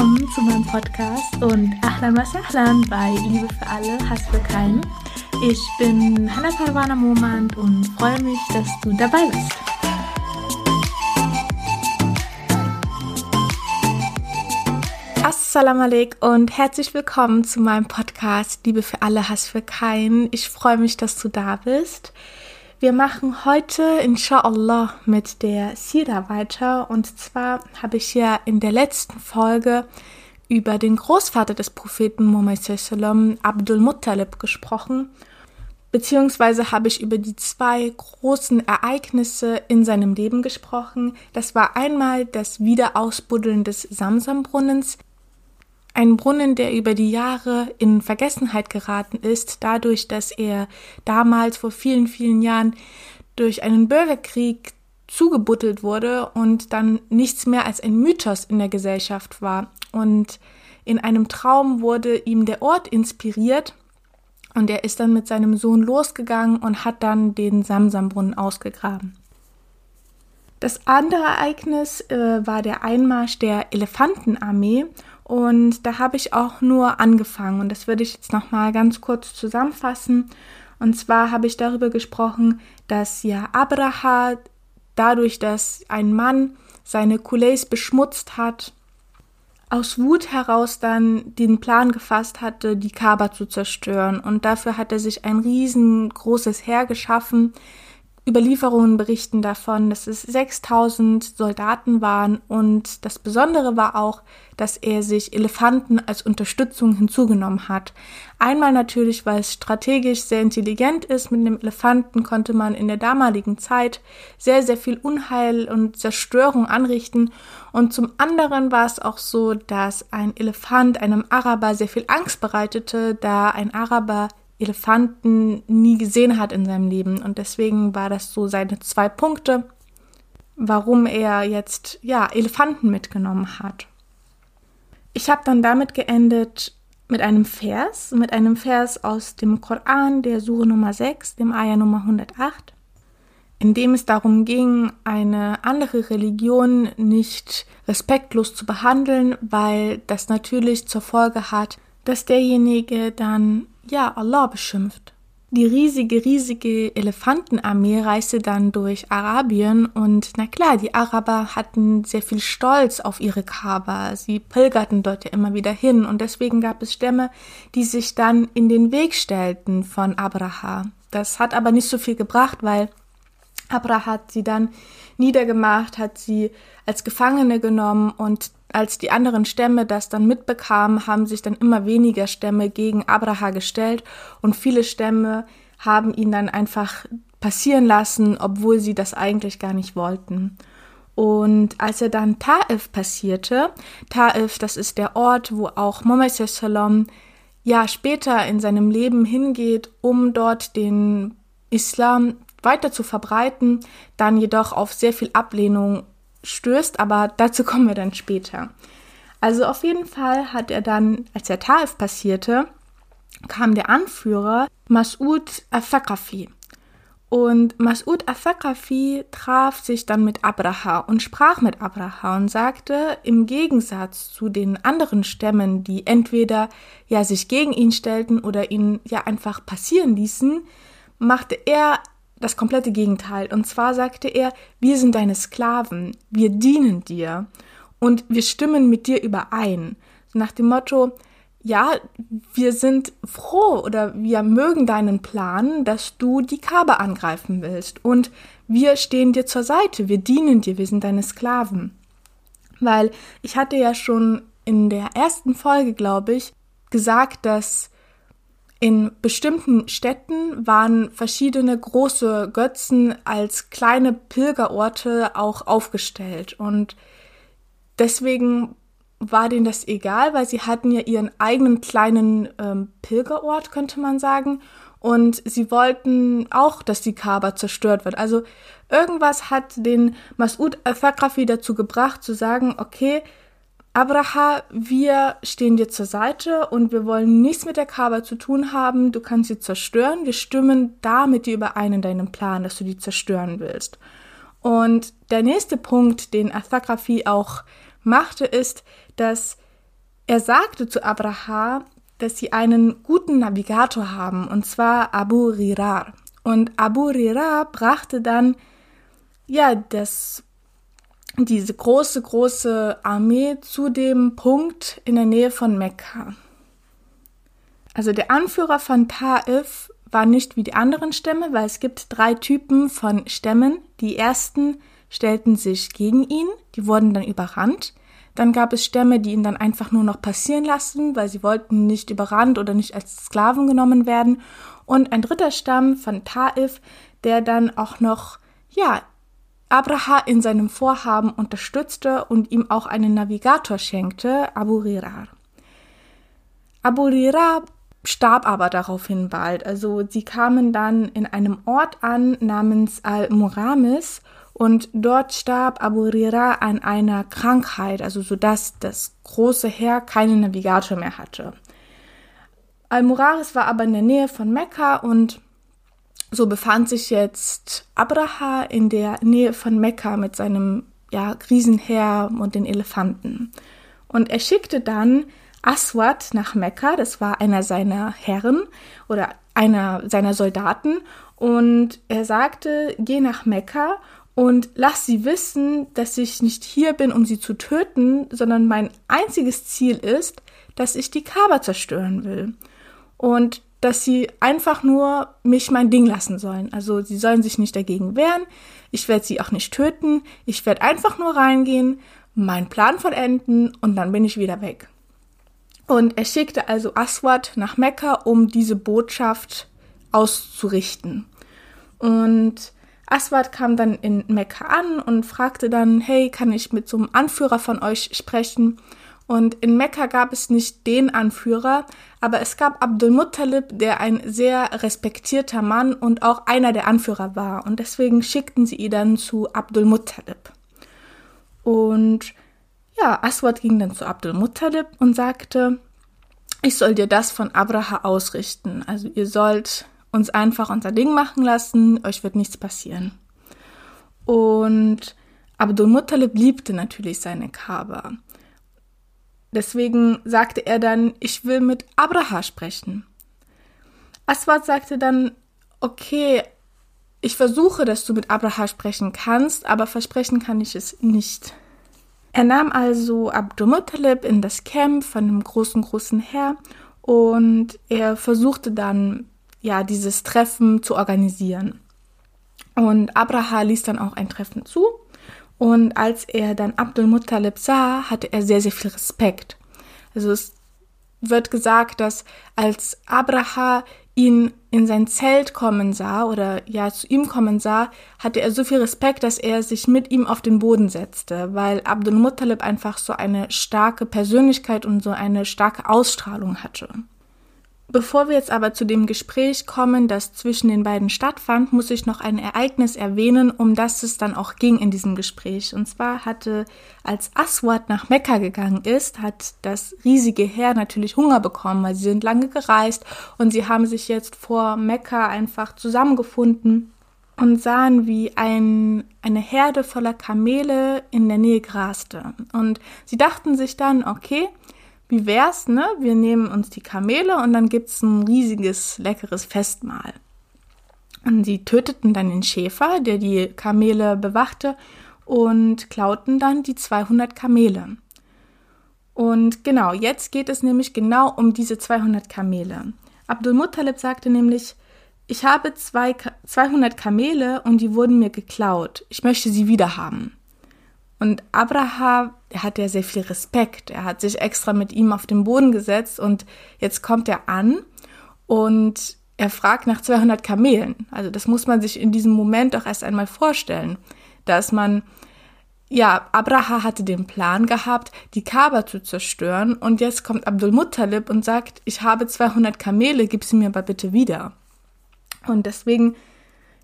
Willkommen zu meinem Podcast und Ahlan was Ahlan bei Liebe für alle, Hass für keinen. Ich bin Hannah Parwana Momand und freue mich, dass du dabei bist. Assalamu alaikum und herzlich willkommen zu meinem Podcast Liebe für alle, Hass für keinen. Ich freue mich, dass du da bist. Wir machen heute inshallah mit der Sira weiter und zwar habe ich ja in der letzten Folge über den Großvater des Propheten Muhammad Abdul Muttalib gesprochen beziehungsweise habe ich über die zwei großen Ereignisse in seinem Leben gesprochen. Das war einmal das Wiederausbuddeln des Samsambrunnens, ein Brunnen, der über die Jahre in Vergessenheit geraten ist, dadurch, dass er damals vor vielen, vielen Jahren durch einen Bürgerkrieg zugebuttelt wurde und dann nichts mehr als ein Mythos in der Gesellschaft war. Und in einem Traum wurde ihm der Ort inspiriert und er ist dann mit seinem Sohn losgegangen und hat dann den Samsambrunnen ausgegraben. Das andere Ereignis äh, war der Einmarsch der Elefantenarmee und da habe ich auch nur angefangen und das würde ich jetzt noch mal ganz kurz zusammenfassen. Und zwar habe ich darüber gesprochen, dass ja Abraha dadurch, dass ein Mann seine Kulais beschmutzt hat, aus Wut heraus dann den Plan gefasst hatte, die Kaaba zu zerstören. Und dafür hat er sich ein riesengroßes Heer geschaffen, Überlieferungen berichten davon, dass es 6000 Soldaten waren und das Besondere war auch, dass er sich Elefanten als Unterstützung hinzugenommen hat. Einmal natürlich, weil es strategisch sehr intelligent ist. Mit einem Elefanten konnte man in der damaligen Zeit sehr, sehr viel Unheil und Zerstörung anrichten. Und zum anderen war es auch so, dass ein Elefant einem Araber sehr viel Angst bereitete, da ein Araber Elefanten nie gesehen hat in seinem Leben. Und deswegen war das so seine zwei Punkte, warum er jetzt ja Elefanten mitgenommen hat. Ich habe dann damit geendet mit einem Vers, mit einem Vers aus dem Koran, der Sure Nummer 6, dem Ayah Nummer 108, in dem es darum ging, eine andere Religion nicht respektlos zu behandeln, weil das natürlich zur Folge hat, dass derjenige dann ja Allah beschimpft. Die riesige, riesige Elefantenarmee reiste dann durch Arabien und na klar, die Araber hatten sehr viel Stolz auf ihre Kaaba. Sie pilgerten dort ja immer wieder hin und deswegen gab es Stämme, die sich dann in den Weg stellten von Abraha. Das hat aber nicht so viel gebracht, weil Abraha hat sie dann niedergemacht, hat sie als Gefangene genommen und als die anderen Stämme das dann mitbekamen, haben sich dann immer weniger Stämme gegen Abraha gestellt und viele Stämme haben ihn dann einfach passieren lassen, obwohl sie das eigentlich gar nicht wollten. Und als er dann Taif passierte, Taif, das ist der Ort, wo auch Muhammad Sallam ja später in seinem Leben hingeht, um dort den Islam weiter zu verbreiten, dann jedoch auf sehr viel Ablehnung stößt, aber dazu kommen wir dann später. Also auf jeden Fall hat er dann, als der Taif passierte, kam der Anführer Mas'ud al-Thaqafi. Und Mas'ud al-Thaqafi traf sich dann mit Abraha und sprach mit Abraha und sagte, im Gegensatz zu den anderen Stämmen, die entweder ja sich gegen ihn stellten oder ihn ja einfach passieren ließen, machte er das komplette Gegenteil. Und zwar sagte er, wir sind deine Sklaven, wir dienen dir und wir stimmen mit dir überein. Nach dem Motto, ja, wir sind froh oder wir mögen deinen Plan, dass du die Kabe angreifen willst und wir stehen dir zur Seite, wir dienen dir, wir sind deine Sklaven. Weil ich hatte ja schon in der ersten Folge, glaube ich, gesagt, dass in bestimmten Städten waren verschiedene große Götzen als kleine Pilgerorte auch aufgestellt und deswegen war denen das egal, weil sie hatten ja ihren eigenen kleinen ähm, Pilgerort, könnte man sagen. Und sie wollten auch, dass die Kaaba zerstört wird. Also irgendwas hat den Mas'ud al-Thaqafi dazu gebracht, zu sagen, okay, Abraha, wir stehen dir zur Seite und wir wollen nichts mit der Kaaba zu tun haben. Du kannst sie zerstören. Wir stimmen da mit dir überein in deinem Plan, dass du die zerstören willst. Und der nächste Punkt, den Athakafi auch machte, ist, dass er sagte zu Abraha, dass sie einen guten Navigator haben, und zwar Abu Rirar. Und Abu Rirar brachte dann ja das diese große, große Armee zu dem Punkt in der Nähe von Mekka. Also der Anführer von Taif war nicht wie die anderen Stämme, weil es gibt drei Typen von Stämmen. Die ersten stellten sich gegen ihn, die wurden dann überrannt. Dann gab es Stämme, die ihn dann einfach nur noch passieren lassen, weil sie wollten nicht überrannt oder nicht als Sklaven genommen werden. Und ein dritter Stamm von Taif, der dann auch noch, ja, Abraha in seinem Vorhaben unterstützte und ihm auch einen Navigator schenkte, Abu Rirar. Abu Rirar starb aber daraufhin bald. Also sie kamen dann in einem Ort an namens Al-Muramis und dort starb Abu Rirar an einer Krankheit, also so dass das große Heer keinen Navigator mehr hatte. Al-Muraris war aber in der Nähe von Mekka und so befand sich jetzt Abraha in der Nähe von Mekka mit seinem ja, Riesenheer und den Elefanten. Und er schickte dann Aswad nach Mekka, das war einer seiner Herren oder einer seiner Soldaten, und er sagte, geh nach Mekka und lass sie wissen, dass ich nicht hier bin, um sie zu töten, sondern mein einziges Ziel ist, dass ich die Kaaba zerstören will. Und dass sie einfach nur mich mein Ding lassen sollen. Also sie sollen sich nicht dagegen wehren. Ich werde sie auch nicht töten. Ich werde einfach nur reingehen, meinen Plan vollenden und dann bin ich wieder weg. Und er schickte also Aswad nach Mekka, um diese Botschaft auszurichten. Und Aswad kam dann in Mekka an und fragte dann, hey, kann ich mit so einem Anführer von euch sprechen? Und in Mekka gab es nicht den Anführer, aber es gab Abdul Muttalib, der ein sehr respektierter Mann und auch einer der Anführer war. Und deswegen schickten sie ihn dann zu Abdul Muttalib. Und ja, Aswad ging dann zu Abdul Muttalib und sagte, ich soll dir das von Abraha ausrichten. Also ihr sollt uns einfach unser Ding machen lassen, euch wird nichts passieren. Und Abdul Muttalib liebte natürlich seine Kaaba. Deswegen sagte er dann, ich will mit Abraha sprechen. Aswad sagte dann, okay, ich versuche, dass du mit Abraha sprechen kannst, aber versprechen kann ich es nicht. Er nahm also Abdul-Muttalib in das Camp von einem großen, großen Herr und er versuchte dann, ja, dieses Treffen zu organisieren. Und Abraha ließ dann auch ein Treffen zu und als er dann Abdul Muttalib sah, hatte er sehr, sehr viel Respekt. Also es wird gesagt, dass als Abraha ihn in sein Zelt kommen sah oder ja zu ihm kommen sah, hatte er so viel Respekt, dass er sich mit ihm auf den Boden setzte, weil Abdul Muttalib einfach so eine starke Persönlichkeit und so eine starke Ausstrahlung hatte. Bevor wir jetzt aber zu dem Gespräch kommen, das zwischen den beiden stattfand, muss ich noch ein Ereignis erwähnen, um das es dann auch ging in diesem Gespräch. Und zwar hatte, als Aswad nach Mekka gegangen ist, hat das riesige Heer natürlich Hunger bekommen, weil sie sind lange gereist und sie haben sich jetzt vor Mekka einfach zusammengefunden und sahen, wie ein, eine Herde voller Kamele in der Nähe graste. Und sie dachten sich dann, okay, wie wär's, ne? Wir nehmen uns die Kamele und dann gibt's ein riesiges, leckeres Festmahl. Und sie töteten dann den Schäfer, der die Kamele bewachte, und klauten dann die 200 Kamele. Und genau, jetzt geht es nämlich genau um diese 200 Kamele. Abdul Muttalib sagte nämlich, ich habe zwei, 200 Kamele und die wurden mir geklaut. Ich möchte sie wieder haben. Und Abraham, hat ja sehr viel Respekt. Er hat sich extra mit ihm auf den Boden gesetzt und jetzt kommt er an und er fragt nach 200 Kamelen. Also das muss man sich in diesem Moment doch erst einmal vorstellen, dass man ja, Abraha hatte den Plan gehabt, die Kaaba zu zerstören und jetzt kommt Abdul Muttalib und sagt, ich habe 200 Kamele, gib sie mir aber bitte wieder. Und deswegen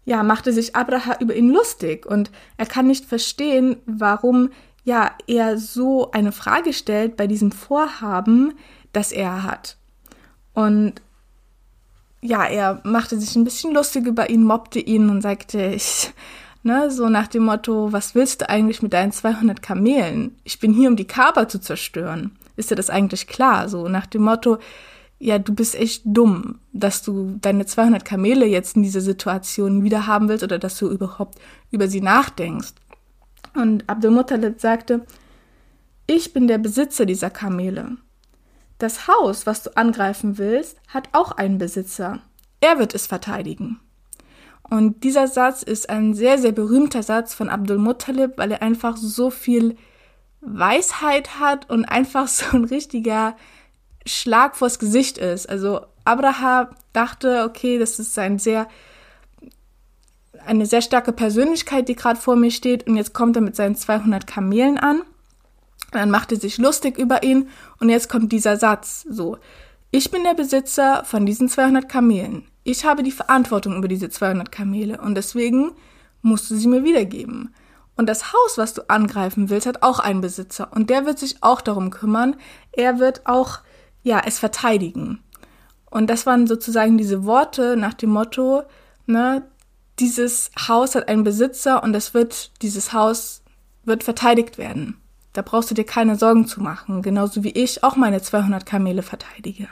ja, machte sich Abraha über ihn lustig und er kann nicht verstehen, warum ja er so eine Frage stellt bei diesem Vorhaben, das er hat. Und ja, er machte sich ein bisschen lustig über ihn, mobbte ihn und sagte, ich, Ne, so nach dem Motto, was willst du eigentlich mit deinen 200 Kamelen? Ich bin hier, um die Kaaba zu zerstören. Ist dir das eigentlich klar? So nach dem Motto, ja, du bist echt dumm, dass du deine 200 Kamele jetzt in dieser Situation wieder haben willst oder dass du überhaupt über sie nachdenkst. Und Abdul Muttalib sagte, ich bin der Besitzer dieser Kamele. Das Haus, was du angreifen willst, hat auch einen Besitzer. Er wird es verteidigen. Und dieser Satz ist ein sehr, sehr berühmter Satz von Abdul Muttalib, weil er einfach so viel Weisheit hat und einfach so ein richtiger Schlag vors Gesicht ist. Also Abraham dachte, okay, das ist ein sehr eine sehr starke Persönlichkeit, die gerade vor mir steht und jetzt kommt er mit seinen 200 Kamelen an. Dann macht er sich lustig über ihn und jetzt kommt dieser Satz so. Ich bin der Besitzer von diesen 200 Kamelen. Ich habe die Verantwortung über diese 200 Kamele und deswegen musst du sie mir wiedergeben. Und das Haus, was du angreifen willst, hat auch einen Besitzer und der wird sich auch darum kümmern. Er wird auch, ja, es verteidigen. Und das waren sozusagen diese Worte nach dem Motto, ne, dieses Haus hat einen Besitzer und es wird, dieses Haus wird verteidigt werden. Da brauchst du dir keine Sorgen zu machen, genauso wie ich auch meine 200 Kamele verteidige.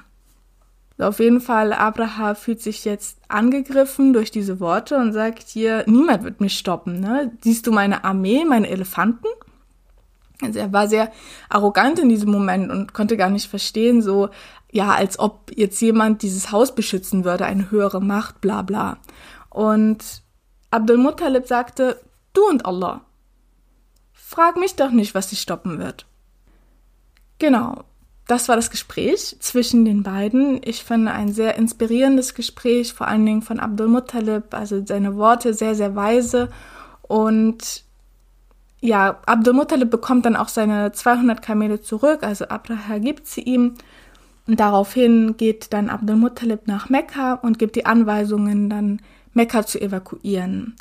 Auf jeden Fall, Abraham fühlt sich jetzt angegriffen durch diese Worte und sagt hier, niemand wird mich stoppen. Ne? Siehst du meine Armee, meine Elefanten? Also er war sehr arrogant in diesem Moment und konnte gar nicht verstehen, so, ja, als ob jetzt jemand dieses Haus beschützen würde, eine höhere Macht, bla bla. Und Abdul Muttalib sagte, du und Allah. Frag mich doch nicht, was dich stoppen wird. Genau das war das Gespräch zwischen den beiden. Ich finde ein sehr inspirierendes Gespräch, vor allen Dingen von Abdul Muttalib, also seine Worte sehr, sehr weise. Und ja, Abdul Muttalib bekommt dann auch seine 200 Kamele zurück, also Abraha gibt sie ihm. Und daraufhin geht dann Abdul Muttalib nach Mekka und gibt die Anweisungen, dann Mekka zu evakuieren.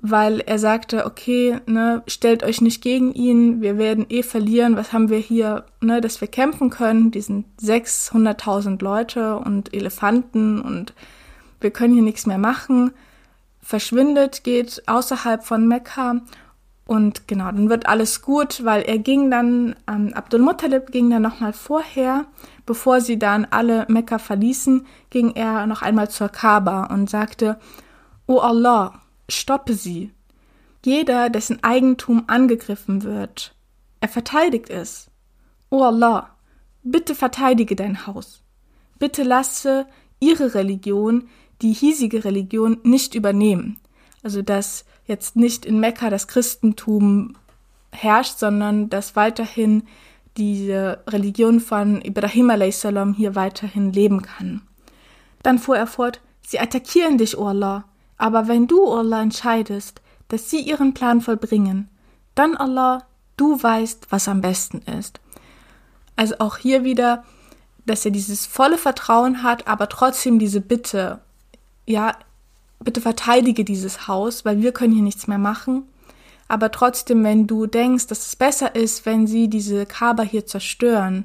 Weil er sagte, okay, ne, stellt euch nicht gegen ihn, wir werden eh verlieren, was haben wir hier, ne, dass wir kämpfen können, die sind 600.000 Leute und Elefanten und wir können hier nichts mehr machen, verschwindet, geht außerhalb von Mekka und genau, dann wird alles gut, weil er ging dann, ähm, Abdul Muttalib ging dann nochmal vorher, bevor sie dann alle Mekka verließen, ging er noch einmal zur Kaaba und sagte, O Allah, stoppe sie. Jeder, dessen Eigentum angegriffen wird, er verteidigt es. O Allah, bitte verteidige dein Haus. Bitte lasse ihre Religion die hiesige Religion nicht übernehmen. Also dass jetzt nicht in Mekka das Christentum herrscht, sondern dass weiterhin diese Religion von Ibrahim a.s. hier weiterhin leben kann. Dann fuhr er fort, sie attackieren dich, O Allah, aber wenn du, Allah, entscheidest, dass sie ihren Plan vollbringen, dann, Allah, du weißt, was am besten ist. Also auch hier wieder, dass er dieses volle Vertrauen hat, aber trotzdem diese Bitte, ja, bitte verteidige dieses Haus, weil wir können hier nichts mehr machen. Aber trotzdem, wenn du denkst, dass es besser ist, wenn sie diese Kaber hier zerstören,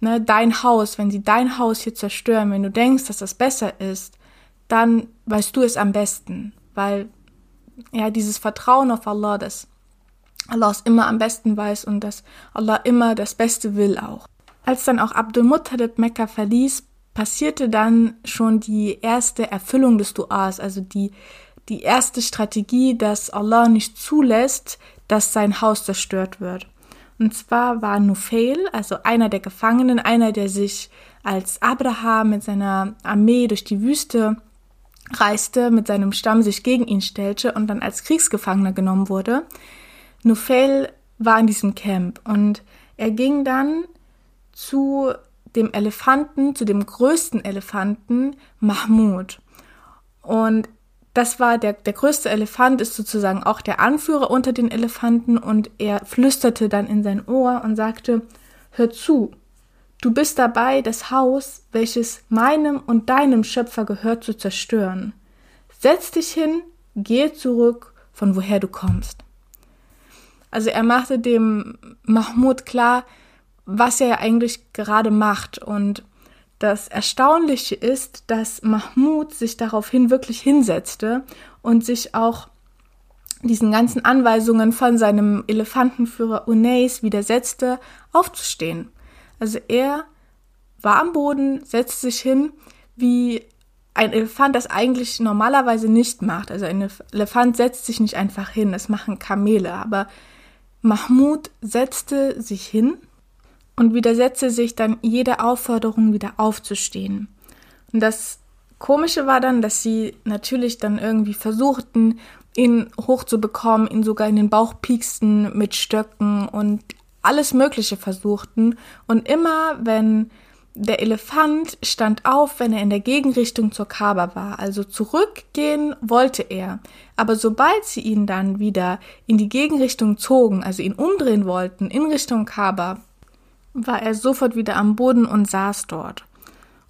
ne, dein Haus, wenn sie dein Haus hier zerstören, wenn du denkst, dass das besser ist, dann weißt du es am besten, weil ja dieses Vertrauen auf Allah, dass Allah es immer am besten weiß und dass Allah immer das Beste will auch. Als dann auch Abdul Muttalib Mekka verließ, passierte dann schon die erste Erfüllung des Duas, also die, die erste Strategie, dass Allah nicht zulässt, dass sein Haus zerstört wird. Und zwar war Nufail, also einer der Gefangenen, einer, der sich als Abraham mit seiner Armee durch die Wüste reiste, mit seinem Stamm sich gegen ihn stellte und dann als Kriegsgefangener genommen wurde. Nufel war in diesem Camp und er ging dann zu dem Elefanten, zu dem größten Elefanten, Mahmud. Und das war der, der größte Elefant, ist sozusagen auch der Anführer unter den Elefanten und er flüsterte dann in sein Ohr und sagte, hör zu, Du bist dabei, das Haus, welches meinem und deinem Schöpfer gehört, zu zerstören. Setz dich hin, gehe zurück, von woher du kommst. Also er machte dem Mahmud klar, was er eigentlich gerade macht. Und das Erstaunliche ist, dass Mahmud sich daraufhin wirklich hinsetzte und sich auch diesen ganzen Anweisungen von seinem Elefantenführer Unais widersetzte, aufzustehen. Also er war am Boden, setzte sich hin, wie ein Elefant das eigentlich normalerweise nicht macht. Also ein Elefant setzt sich nicht einfach hin, das machen Kamele. Aber Mahmud setzte sich hin und widersetzte sich dann jeder Aufforderung wieder aufzustehen. Und das Komische war dann, dass sie natürlich dann irgendwie versuchten, ihn hochzubekommen, ihn sogar in den Bauch pieksten mit Stöcken und alles Mögliche versuchten. Und immer, wenn der Elefant stand auf, wenn er in der Gegenrichtung zur Kaaba war, also zurückgehen wollte er. Aber sobald sie ihn dann wieder in die Gegenrichtung zogen, also ihn umdrehen wollten in Richtung Kaaba, war er sofort wieder am Boden und saß dort.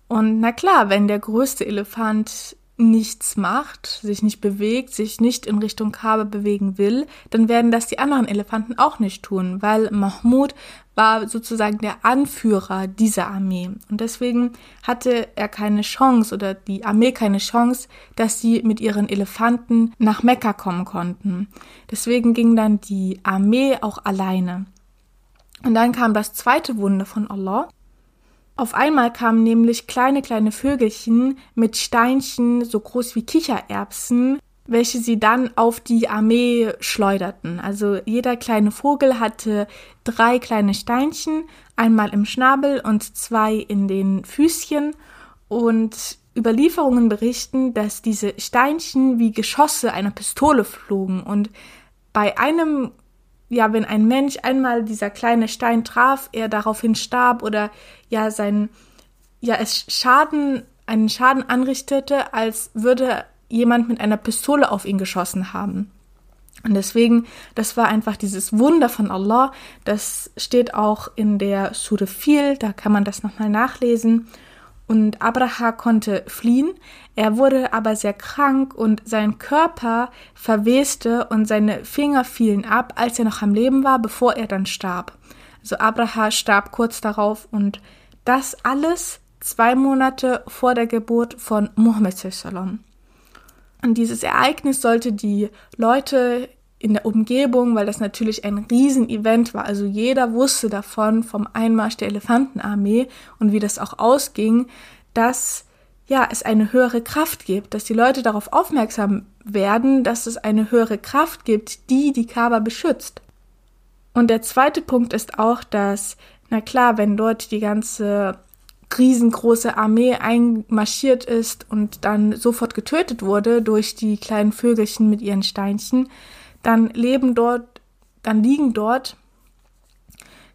Und na klar, wenn der größte Elefant nichts macht, sich nicht bewegt, sich nicht in Richtung Kabe bewegen will, dann werden das die anderen Elefanten auch nicht tun, weil Mahmud war sozusagen der Anführer dieser Armee. Und deswegen hatte er keine Chance oder die Armee keine Chance, dass sie mit ihren Elefanten nach Mekka kommen konnten. Deswegen ging dann die Armee auch alleine. Und dann kam das zweite Wunder von Allah. Auf einmal kamen nämlich kleine, kleine Vögelchen mit Steinchen so groß wie Kichererbsen, welche sie dann auf die Armee schleuderten. Also jeder kleine Vogel hatte drei kleine Steinchen, einmal im Schnabel und zwei in den Füßchen. Und Überlieferungen berichten, dass diese Steinchen wie Geschosse einer Pistole flogen. Und bei einem ja, wenn ein Mensch einmal dieser kleine Stein traf, er daraufhin starb oder ja sein, ja, es Schaden, einen Schaden anrichtete, als würde jemand mit einer Pistole auf ihn geschossen haben. Und deswegen, das war einfach dieses Wunder von Allah. Das steht auch in der Surah 4, da kann man das nochmal nachlesen und Abraha konnte fliehen. Er wurde aber sehr krank und sein Körper verweste und seine Finger fielen ab, als er noch am Leben war, bevor er dann starb. Also Abraha starb kurz darauf und das alles zwei Monate vor der Geburt von sallam. Und dieses Ereignis sollte die Leute in der Umgebung, weil das natürlich ein Riesenevent war. Also jeder wusste davon vom Einmarsch der Elefantenarmee und wie das auch ausging, dass ja, es eine höhere Kraft gibt, dass die Leute darauf aufmerksam werden, dass es eine höhere Kraft gibt, die die Kaaba beschützt. Und der zweite Punkt ist auch, dass, na klar, wenn dort die ganze riesengroße Armee einmarschiert ist und dann sofort getötet wurde durch die kleinen Vögelchen mit ihren Steinchen, dann leben dort, dann liegen dort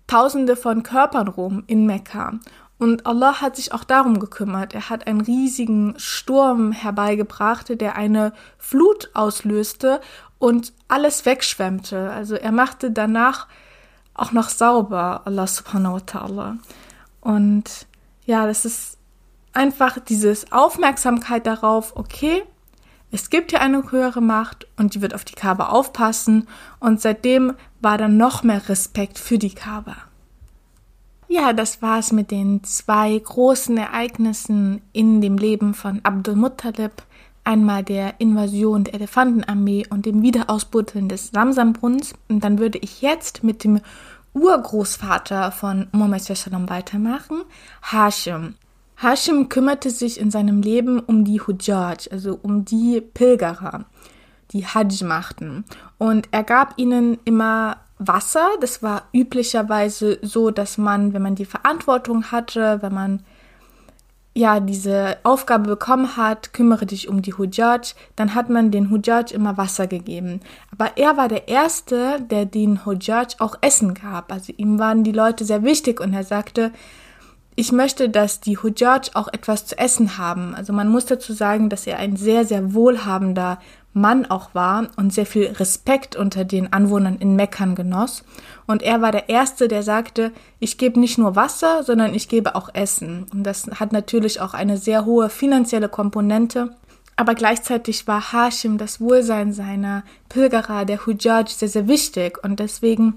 Tausende von Körpern rum in Mekka. Und Allah hat sich auch darum gekümmert. Er hat einen riesigen Sturm herbeigebracht, der eine Flut auslöste und alles wegschwemmte. Also er machte danach auch noch sauber, Allah subhanahu wa ta'ala. Und ja, das ist einfach dieses Aufmerksamkeit darauf, okay, es gibt hier eine höhere Macht und die wird auf die Kaaba aufpassen und seitdem war dann noch mehr Respekt für die Kaaba. Ja, das war's mit den zwei großen Ereignissen in dem Leben von Abdul Muttalib. Einmal der Invasion der Elefantenarmee und dem Wiederausbuddeln des Samsambrunnens. Und dann würde ich jetzt mit dem Urgroßvater von Muhammad weitermachen, Hashim. Hashim kümmerte sich in seinem Leben um die Hujjaj, also um die Pilgerer, die Hajj machten. Und er gab ihnen immer Wasser. Das war üblicherweise so, dass man, wenn man die Verantwortung hatte, wenn man ja diese Aufgabe bekommen hat, kümmere dich um die Hujjaj, dann hat man den Hujjaj immer Wasser gegeben. Aber er war der Erste, der den Hujjaj auch Essen gab. Also ihm waren die Leute sehr wichtig und er sagte, ich möchte, dass die Hujjaj auch etwas zu essen haben. Also man muss dazu sagen, dass er ein sehr, sehr wohlhabender Mann auch war und sehr viel Respekt unter den Anwohnern in Mekkan genoss. Und er war der Erste, der sagte, ich gebe nicht nur Wasser, sondern ich gebe auch Essen. Und das hat natürlich auch eine sehr hohe finanzielle Komponente. Aber gleichzeitig war Hashim das Wohlsein seiner Pilgerer, der Hujjaj, sehr, sehr wichtig. Und deswegen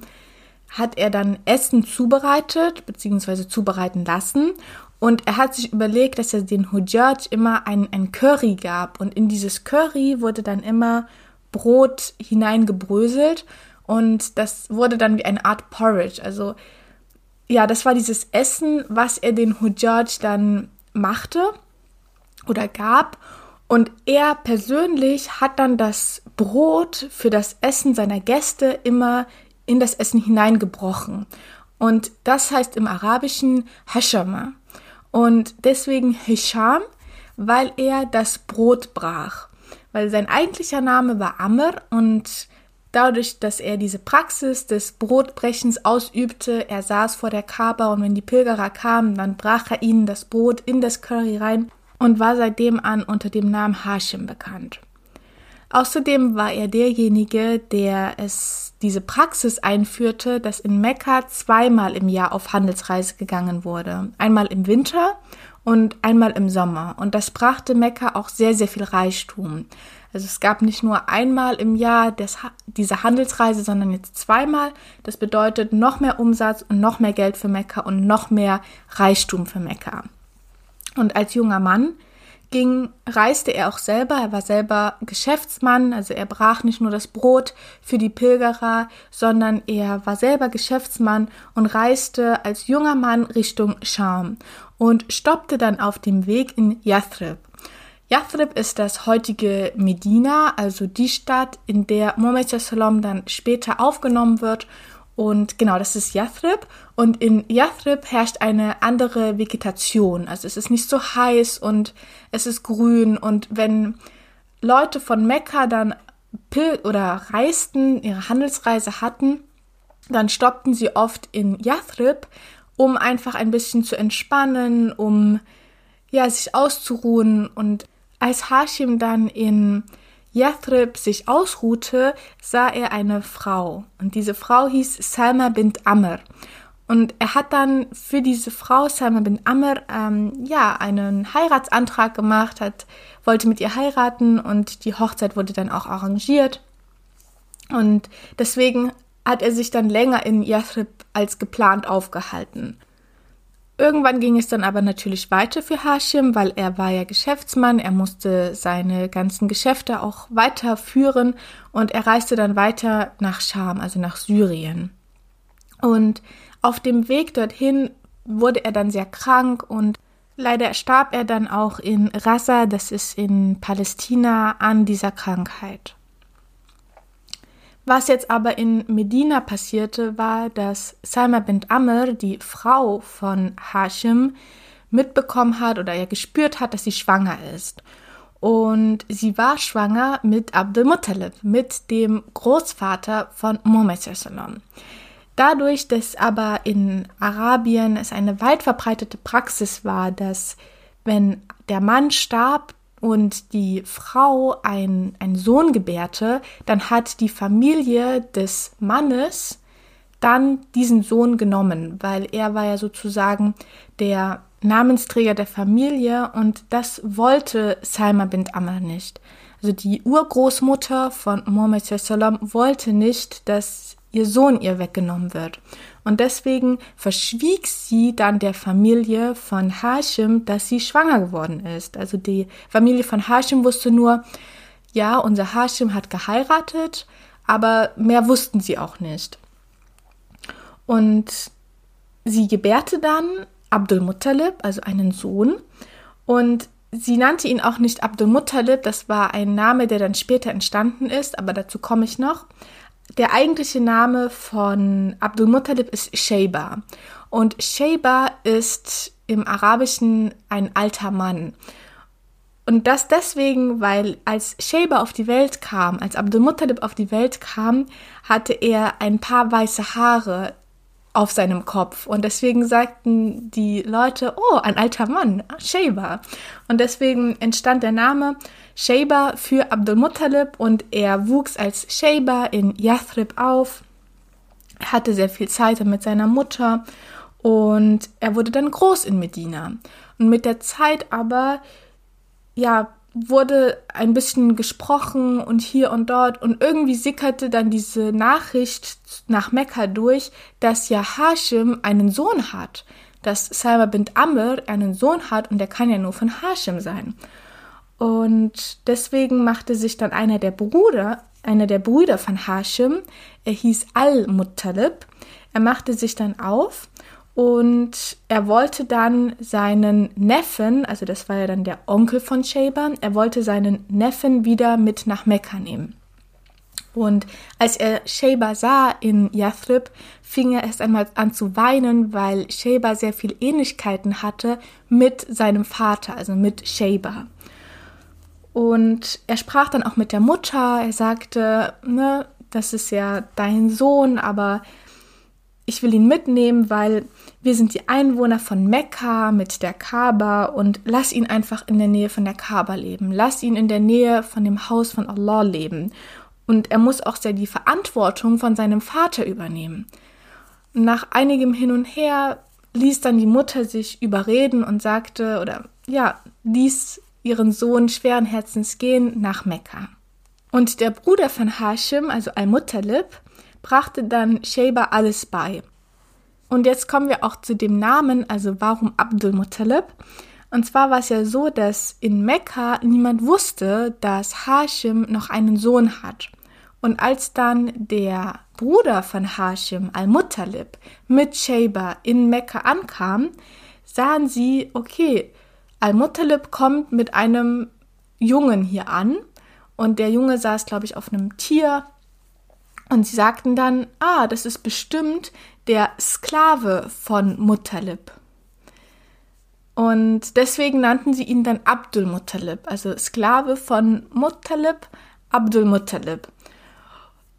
hat er dann Essen zubereitet bzw. zubereiten lassen und er hat sich überlegt, dass er den Hujjaj immer ein, ein Curry gab und in dieses Curry wurde dann immer Brot hineingebröselt und das wurde dann wie eine Art Porridge. Also ja, das war dieses Essen, was er den Hujjaj dann machte oder gab. Und er persönlich hat dann das Brot für das Essen seiner Gäste immer in das Essen hineingebrochen. Und das heißt im Arabischen Hashama. Und deswegen Hisham, weil er das Brot brach. Weil sein eigentlicher Name war Amr und Dadurch, dass er diese Praxis des Brotbrechens ausübte, er saß vor der Kaaba und wenn die Pilgerer kamen, dann brach er ihnen das Brot in das Curry rein und war seitdem an unter dem Namen Hashim bekannt. Außerdem war er derjenige, der es diese Praxis einführte, dass in Mekka zweimal im Jahr auf Handelsreise gegangen wurde. Einmal im Winter und einmal im Sommer. Und das brachte Mekka auch sehr, sehr viel Reichtum. Also es gab nicht nur einmal im Jahr des, diese Handelsreise, sondern jetzt zweimal. Das bedeutet noch mehr Umsatz und noch mehr Geld für Mekka und noch mehr Reichtum für Mekka. Und als junger Mann ging, reiste er auch selber. Er war selber Geschäftsmann, also er brach nicht nur das Brot für die Pilgerer, sondern er war selber Geschäftsmann und reiste als junger Mann Richtung Scham und stoppte dann auf dem Weg in Yathrib. Yathrib ist das heutige Medina, also die Stadt, in der Mohammed dann später aufgenommen wird. Und genau, das ist Yathrib. Und in Yathrib herrscht eine andere Vegetation. Also es ist nicht so heiß und es ist grün. Und wenn Leute von Mekka dann Pil oder reisten, ihre Handelsreise hatten, dann stoppten sie oft in Yathrib, um einfach ein bisschen zu entspannen, um ja, sich auszuruhen und als Hashim dann in Yathrib sich ausruhte, sah er eine Frau. Und diese Frau hieß Salma bint Amr. Und er hat dann für diese Frau, Salma bint Amr, ähm, ja, einen Heiratsantrag gemacht, hat, wollte mit ihr heiraten und die Hochzeit wurde dann auch arrangiert. Und deswegen hat er sich dann länger in Yathrib als geplant aufgehalten. Irgendwann ging es dann aber natürlich weiter für Hashim, weil er war ja Geschäftsmann, er musste seine ganzen Geschäfte auch weiterführen und er reiste dann weiter nach Scham, also nach Syrien. Und auf dem Weg dorthin wurde er dann sehr krank und leider starb er dann auch in Rasa, das ist in Palästina, an dieser Krankheit. Was jetzt aber in Medina passierte, war, dass Salma bint Amr, die Frau von Hashim, mitbekommen hat oder ja gespürt hat, dass sie schwanger ist. Und sie war schwanger mit Abdul Muttalib, mit dem Großvater von Muhammad Dadurch, dass aber in Arabien es eine weit verbreitete Praxis war, dass wenn der Mann starb, und die Frau ein, einen Sohn gebärte, dann hat die Familie des Mannes dann diesen Sohn genommen, weil er war ja sozusagen der Namensträger der Familie und das wollte Salma bint Amr nicht. Also die Urgroßmutter von sallam wollte nicht, dass ihr Sohn ihr weggenommen wird. Und deswegen verschwieg sie dann der Familie von Hashim, dass sie schwanger geworden ist. Also die Familie von Hashim wusste nur, ja, unser Hashim hat geheiratet, aber mehr wussten sie auch nicht. Und sie gebärte dann Abdul Muttalib, also einen Sohn. Und sie nannte ihn auch nicht Abdul Muttalib, das war ein Name, der dann später entstanden ist, aber dazu komme ich noch der eigentliche Name von Abdul Muttalib ist Sheba. Und Sheba ist im Arabischen ein alter Mann. Und das deswegen, weil als Sheba auf die Welt kam, als Abdul Muttalib auf die Welt kam, hatte er ein paar weiße Haare auf seinem Kopf. Und deswegen sagten die Leute, oh, ein alter Mann, Sheba. Und deswegen entstand der Name Sheba für Abdul Muttalib und er wuchs als Sheba in Yathrib auf. Hatte sehr viel Zeit mit seiner Mutter und er wurde dann groß in Medina. Und mit der Zeit aber, ja, wurde ein bisschen gesprochen und hier und dort und irgendwie sickerte dann diese Nachricht nach Mekka durch, dass ja Hashim einen Sohn hat, dass Salma bint Amr einen Sohn hat und der kann ja nur von Hashim sein. Und deswegen machte sich dann einer der Brüder, einer der Brüder von Hashim, er hieß Al-Muttalib, er machte sich dann auf und er wollte dann seinen Neffen, also das war ja dann der Onkel von Sheba, er wollte seinen Neffen wieder mit nach Mekka nehmen. Und als er Sheba sah in Yathrib, fing er erst einmal an zu weinen, weil Sheba sehr viel Ähnlichkeiten hatte mit seinem Vater, also mit Sheba. Und er sprach dann auch mit der Mutter. Er sagte, ne, das ist ja dein Sohn, aber ich will ihn mitnehmen, weil wir sind die Einwohner von Mekka mit der Kaaba und lass ihn einfach in der Nähe von der Kaaba leben. Lass ihn in der Nähe von dem Haus von Allah leben. Und er muss auch sehr die Verantwortung von seinem Vater übernehmen. Nach einigem Hin und Her ließ dann die Mutter sich überreden und sagte, oder ja, ließ ihren Sohn schweren Herzens gehen nach Mekka. Und der Bruder von Hashim, also Al-Muttalib, brachte dann Sheba alles bei. Und jetzt kommen wir auch zu dem Namen, also warum Abdul Muttalib. Und zwar war es ja so, dass in Mekka niemand wusste, dass Hashim noch einen Sohn hat. Und als dann der Bruder von Hashim, Al-Muttalib, mit Sheba in Mekka ankam, sahen sie, okay, Al-Muttalib kommt mit einem Jungen hier an und der Junge saß, glaube ich, auf einem Tier und sie sagten dann, ah, das ist bestimmt der Sklave von Muttalib. Und deswegen nannten sie ihn dann Abdul Muttalib, also Sklave von Muttalib, Abdul Muttalib.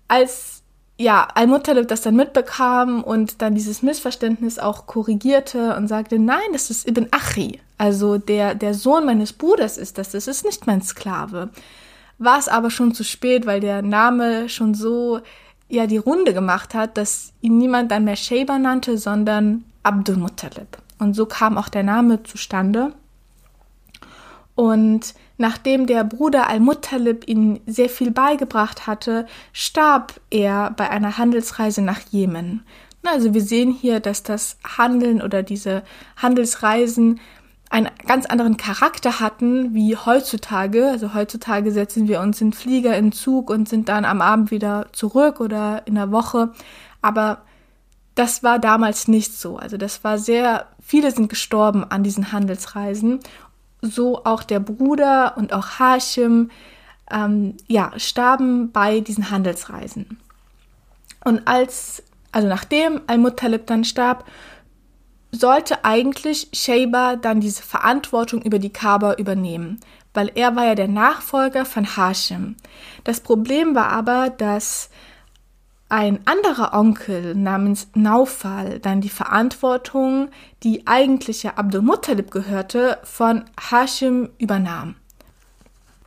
Als ja, Al-Muttalib das dann mitbekam und dann dieses Missverständnis auch korrigierte und sagte, nein, das ist Ibn Achi, also der, der Sohn meines Bruders ist das, das ist nicht mein Sklave war es aber schon zu spät, weil der Name schon so ja die Runde gemacht hat, dass ihn niemand dann mehr Sheba nannte, sondern Abdul Muttalib. Und so kam auch der Name zustande. Und nachdem der Bruder Al-Muttalib ihm sehr viel beigebracht hatte, starb er bei einer Handelsreise nach Jemen. Also wir sehen hier, dass das Handeln oder diese Handelsreisen einen ganz anderen Charakter hatten wie heutzutage. Also heutzutage setzen wir uns in Flieger, in Zug und sind dann am Abend wieder zurück oder in der Woche. Aber das war damals nicht so. Also das war sehr, viele sind gestorben an diesen Handelsreisen. So auch der Bruder und auch Hashim, ähm, ja, starben bei diesen Handelsreisen. Und als, also nachdem Al-Muttalib dann starb, sollte eigentlich Sheba dann diese Verantwortung über die Kaaba übernehmen, weil er war ja der Nachfolger von Hashim. Das Problem war aber, dass ein anderer Onkel namens Naufal dann die Verantwortung, die eigentliche Abdul Muttalib gehörte, von Hashim übernahm.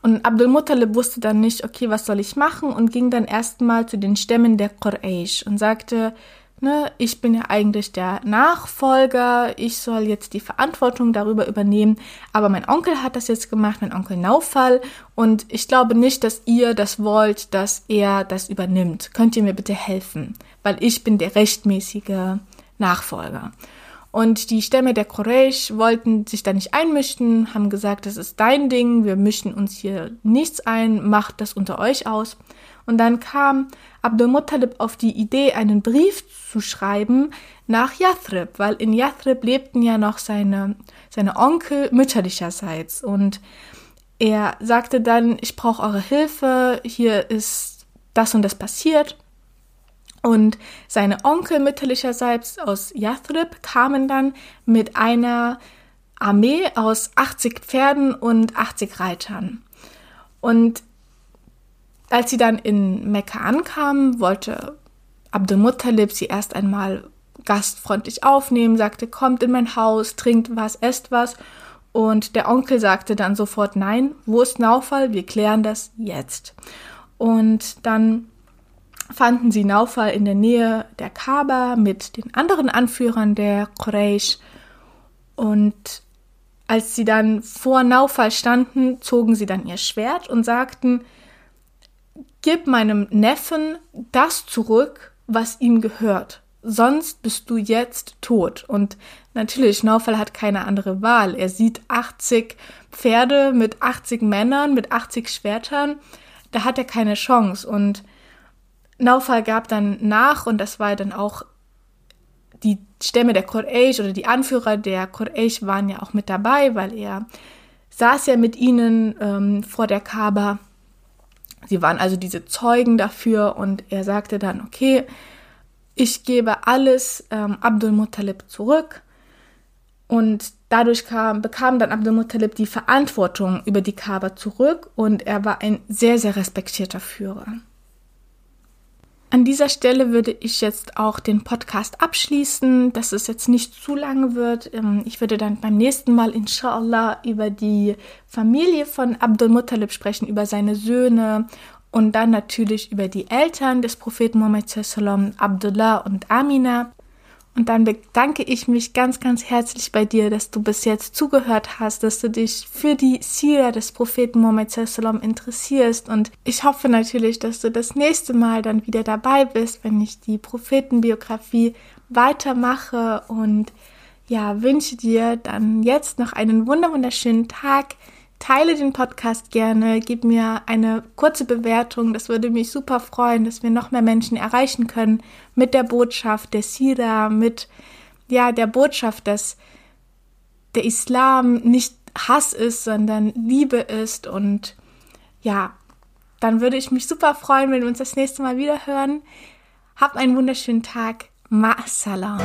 Und Abdul Muttalib wusste dann nicht, okay, was soll ich machen und ging dann erstmal zu den Stämmen der Quraysh und sagte, ne, ich bin ja eigentlich der Nachfolger, ich soll jetzt die Verantwortung darüber übernehmen, aber mein Onkel hat das jetzt gemacht, mein Onkel Naufall, und ich glaube nicht, dass ihr das wollt, dass er das übernimmt. Könnt ihr mir bitte helfen? Weil ich bin der rechtmäßige Nachfolger. Und die Stämme der Quraysh wollten sich da nicht einmischen, haben gesagt, das ist dein Ding, wir mischen uns hier nichts ein, macht das unter euch aus. Und dann kam Abdul Muttalib auf die Idee, einen Brief zu schreiben nach Yathrib, weil in Yathrib lebten ja noch seine, seine Onkel mütterlicherseits. Und er sagte dann, ich brauche eure Hilfe, hier ist das und das passiert. Und seine Onkel mütterlicherseits aus Yathrib kamen dann mit einer Armee aus 80 Pferden und 80 Reitern. Und als sie dann in Mekka ankamen, wollte Abdul Muttalib sie erst einmal gastfreundlich aufnehmen, sagte, kommt in mein Haus, trinkt was, esst was. Und der Onkel sagte dann sofort, nein, wo ist Naufall? Wir klären das jetzt. Und dann fanden sie Naufall in der Nähe der Kaaba mit den anderen Anführern der Quraysh. Und als sie dann vor Naufall standen, zogen sie dann ihr Schwert und sagten, Gib meinem Neffen das zurück, was ihm gehört. Sonst bist du jetzt tot. Und natürlich, Naufal hat keine andere Wahl. Er sieht 80 Pferde mit 80 Männern, mit 80 Schwertern. da hat er keine Chance. Und Naufal gab dann nach und das war dann auch die Stämme der Quraysh oder die Anführer der Quraysh waren ja auch mit dabei, weil er saß ja mit ihnen ähm, vor der Kaaba. Sie waren also diese Zeugen dafür und er sagte dann, okay, ich gebe alles ähm, Abdul Muttalib zurück. Und dadurch kam, bekam dann Abdul Muttalib die Verantwortung über die Kaaba zurück und er war ein sehr, sehr respektierter Führer. An dieser Stelle würde ich jetzt auch den Podcast abschließen, dass es jetzt nicht zu lange wird. Ähm, ich würde dann beim nächsten Mal inshallah über die Familie von Abdul Muttalib sprechen, über seine Söhne und dann natürlich über die Eltern des Propheten Muhammad Abdullah und Amina. Und dann bedanke ich mich ganz, ganz herzlich bei dir, dass du bis jetzt zugehört hast, dass du dich für die Sira des Propheten Muhammad interessierst. Und ich hoffe natürlich, dass du das nächste Mal dann wieder dabei bist, wenn ich die Prophetenbiografie weitermache. Und ja, wünsche dir dann jetzt noch einen wunderschönen Tag. Teile den Podcast gerne, gib mir eine kurze Bewertung, das würde mich super freuen, dass wir noch mehr Menschen erreichen können mit der Botschaft der Sira, mit ja, der Botschaft, dass der Islam nicht Hass ist, sondern Liebe ist und ja, dann würde ich mich super freuen, wenn wir uns das nächste Mal wieder hören. Habt einen wunderschönen Tag. Ma salam.